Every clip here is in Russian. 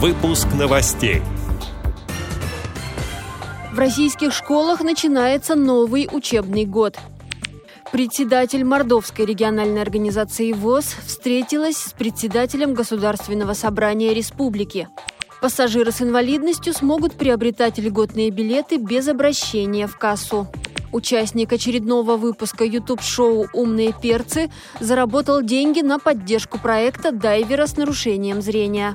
Выпуск новостей. В российских школах начинается новый учебный год. Председатель Мордовской региональной организации ВОЗ встретилась с председателем Государственного собрания республики. Пассажиры с инвалидностью смогут приобретать льготные билеты без обращения в кассу. Участник очередного выпуска YouTube-шоу «Умные перцы» заработал деньги на поддержку проекта дайвера с нарушением зрения.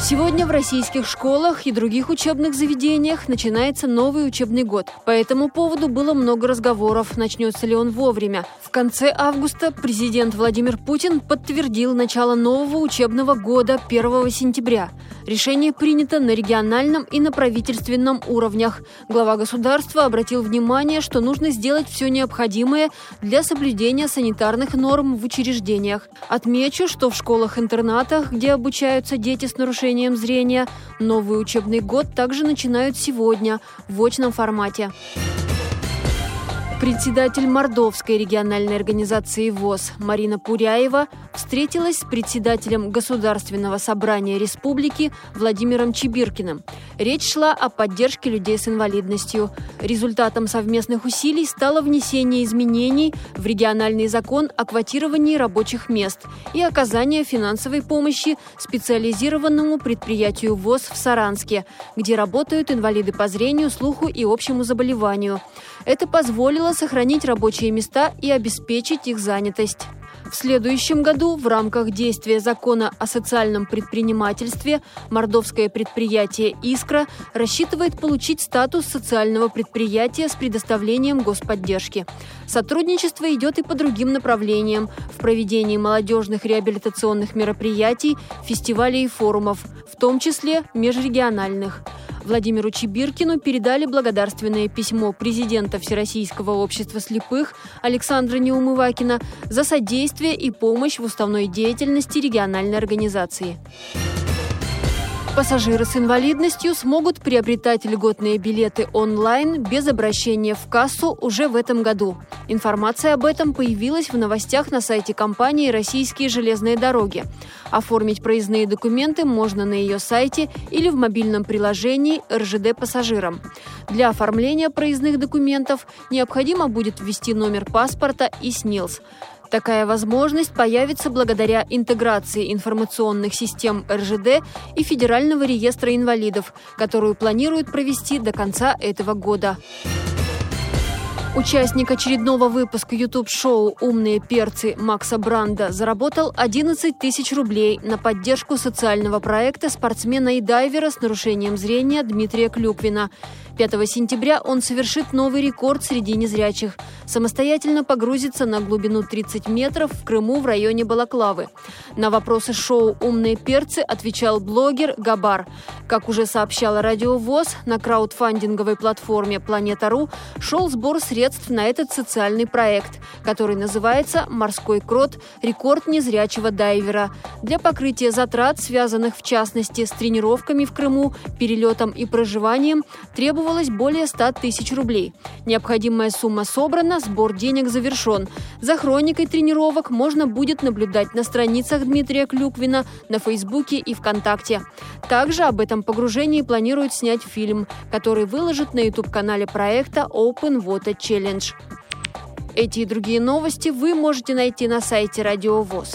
Сегодня в российских школах и других учебных заведениях начинается новый учебный год. По этому поводу было много разговоров, начнется ли он вовремя. В конце августа президент Владимир Путин подтвердил начало нового учебного года 1 сентября. Решение принято на региональном и на правительственном уровнях. Глава государства обратил внимание, что нужно сделать все необходимое для соблюдения санитарных норм в учреждениях. Отмечу, что в школах-интернатах, где обучаются дети с нарушением зрения, новый учебный год также начинают сегодня в очном формате. Председатель Мордовской региональной организации ВОЗ Марина Пуряева встретилась с председателем Государственного собрания республики Владимиром Чебиркиным. Речь шла о поддержке людей с инвалидностью. Результатом совместных усилий стало внесение изменений в региональный закон о квотировании рабочих мест и оказание финансовой помощи специализированному предприятию ВОЗ в Саранске, где работают инвалиды по зрению, слуху и общему заболеванию. Это позволило сохранить рабочие места и обеспечить их занятость. В следующем году в рамках действия закона о социальном предпринимательстве мордовское предприятие «Искра» рассчитывает получить статус социального предприятия с предоставлением господдержки. Сотрудничество идет и по другим направлениям – в проведении молодежных реабилитационных мероприятий, фестивалей и форумов, в том числе межрегиональных – Владимиру Чебиркину передали благодарственное письмо президента Всероссийского общества слепых Александра Неумывакина за содействие и помощь в уставной деятельности региональной организации. Пассажиры с инвалидностью смогут приобретать льготные билеты онлайн без обращения в кассу уже в этом году. Информация об этом появилась в новостях на сайте компании «Российские железные дороги». Оформить проездные документы можно на ее сайте или в мобильном приложении РЖД пассажирам. Для оформления проездных документов необходимо будет ввести номер паспорта и СНИЛС. Такая возможность появится благодаря интеграции информационных систем РЖД и Федерального реестра инвалидов, которую планируют провести до конца этого года. Участник очередного выпуска YouTube-шоу «Умные перцы» Макса Бранда заработал 11 тысяч рублей на поддержку социального проекта спортсмена и дайвера с нарушением зрения Дмитрия Клюквина. 5 сентября он совершит новый рекорд среди незрячих. Самостоятельно погрузится на глубину 30 метров в Крыму в районе Балаклавы. На вопросы шоу «Умные перцы» отвечал блогер Габар. Как уже сообщала Радио ВОЗ, на краудфандинговой платформе «Планета.ру» шел сбор средств на этот социальный проект, который называется «Морской крот. Рекорд незрячего дайвера». Для покрытия затрат, связанных в частности с тренировками в Крыму, перелетом и проживанием, требовалось требовалось более 100 тысяч рублей. Необходимая сумма собрана, сбор денег завершен. За хроникой тренировок можно будет наблюдать на страницах Дмитрия Клюквина на Фейсбуке и ВКонтакте. Также об этом погружении планируют снять фильм, который выложат на YouTube-канале проекта Open Water Challenge. Эти и другие новости вы можете найти на сайте Радио ВОЗ.